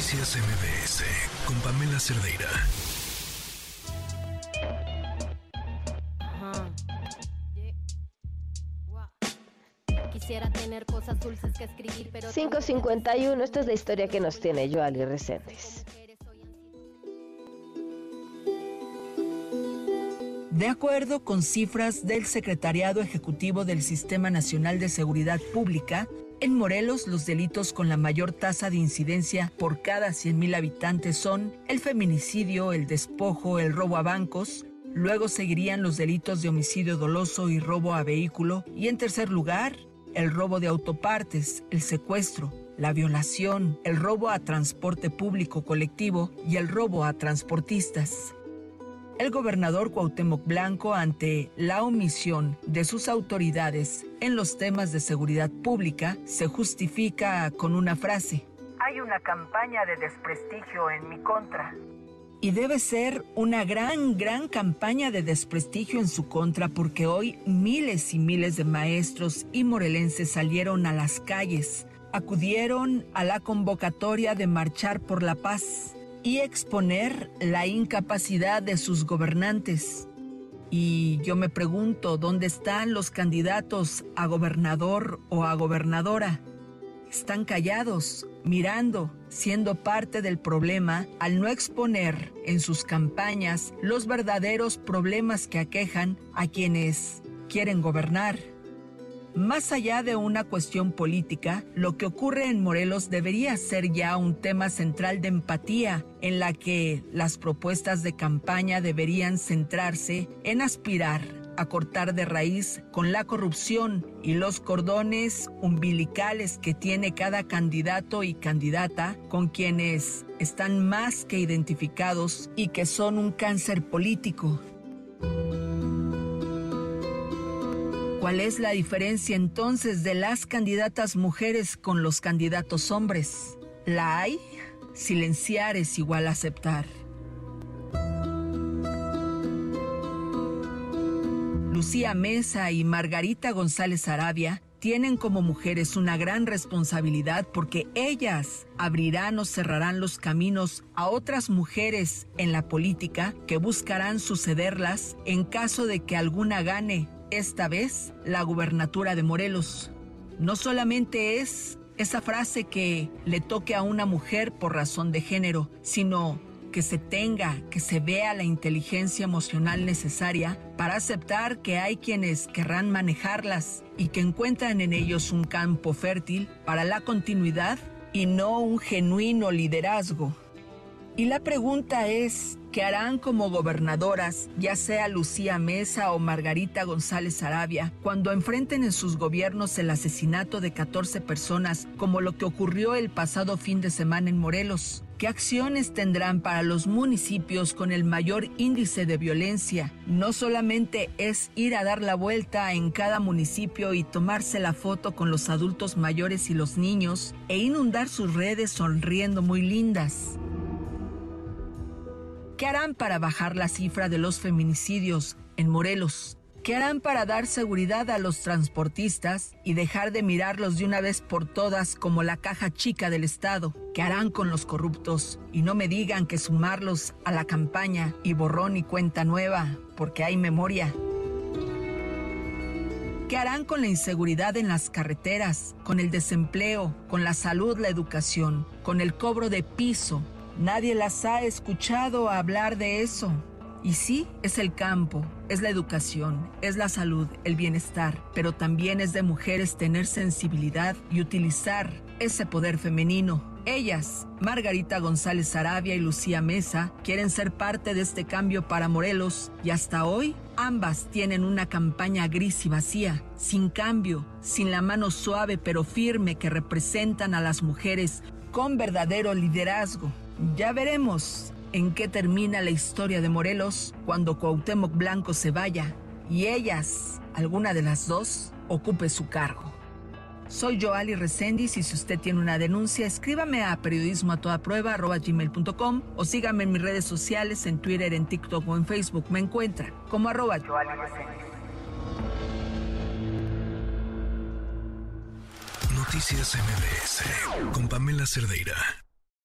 Noticias MBS con Pamela Cerdeira. Quisiera tener cosas dulces que escribir, pero 551, esta es la historia que nos tiene Joali Reséndiz. De acuerdo con cifras del Secretariado Ejecutivo del Sistema Nacional de Seguridad Pública, en Morelos los delitos con la mayor tasa de incidencia por cada 100.000 habitantes son el feminicidio, el despojo, el robo a bancos, luego seguirían los delitos de homicidio doloso y robo a vehículo. Y en tercer lugar, el robo de autopartes, el secuestro, la violación, el robo a transporte público colectivo y el robo a transportistas el gobernador Cuauhtémoc Blanco ante la omisión de sus autoridades en los temas de seguridad pública se justifica con una frase. Hay una campaña de desprestigio en mi contra. Y debe ser una gran, gran campaña de desprestigio en su contra porque hoy miles y miles de maestros y morelenses salieron a las calles, acudieron a la convocatoria de marchar por la paz y exponer la incapacidad de sus gobernantes. Y yo me pregunto, ¿dónde están los candidatos a gobernador o a gobernadora? Están callados, mirando, siendo parte del problema al no exponer en sus campañas los verdaderos problemas que aquejan a quienes quieren gobernar. Más allá de una cuestión política, lo que ocurre en Morelos debería ser ya un tema central de empatía, en la que las propuestas de campaña deberían centrarse en aspirar a cortar de raíz con la corrupción y los cordones umbilicales que tiene cada candidato y candidata con quienes están más que identificados y que son un cáncer político ¿Cuál es la diferencia entonces de las candidatas mujeres con los candidatos hombres? ¿La hay? Silenciar es igual a aceptar. Lucía Mesa y Margarita González Arabia tienen como mujeres una gran responsabilidad porque ellas abrirán o cerrarán los caminos a otras mujeres en la política que buscarán sucederlas en caso de que alguna gane esta vez la gubernatura de Morelos. No solamente es esa frase que le toque a una mujer por razón de género, sino que se tenga, que se vea la inteligencia emocional necesaria para aceptar que hay quienes querrán manejarlas y que encuentran en ellos un campo fértil para la continuidad y no un genuino liderazgo. Y la pregunta es, ¿qué harán como gobernadoras, ya sea Lucía Mesa o Margarita González Arabia, cuando enfrenten en sus gobiernos el asesinato de 14 personas, como lo que ocurrió el pasado fin de semana en Morelos? ¿Qué acciones tendrán para los municipios con el mayor índice de violencia? No solamente es ir a dar la vuelta en cada municipio y tomarse la foto con los adultos mayores y los niños e inundar sus redes sonriendo muy lindas. ¿Qué harán para bajar la cifra de los feminicidios en Morelos? ¿Qué harán para dar seguridad a los transportistas y dejar de mirarlos de una vez por todas como la caja chica del Estado? ¿Qué harán con los corruptos? Y no me digan que sumarlos a la campaña y borrón y cuenta nueva, porque hay memoria. ¿Qué harán con la inseguridad en las carreteras, con el desempleo, con la salud, la educación, con el cobro de piso, Nadie las ha escuchado hablar de eso. Y sí, es el campo, es la educación, es la salud, el bienestar, pero también es de mujeres tener sensibilidad y utilizar ese poder femenino. Ellas, Margarita González Arabia y Lucía Mesa, quieren ser parte de este cambio para Morelos y hasta hoy ambas tienen una campaña gris y vacía, sin cambio, sin la mano suave pero firme que representan a las mujeres con verdadero liderazgo. Ya veremos en qué termina la historia de Morelos cuando Cuauhtémoc Blanco se vaya y ellas, alguna de las dos, ocupe su cargo. Soy Joali Resendiz y si usted tiene una denuncia, escríbame a periodismo a toda o sígame en mis redes sociales, en Twitter, en TikTok o en Facebook. Me encuentra como arroba Joali Noticias MBS con Pamela Cerdeira.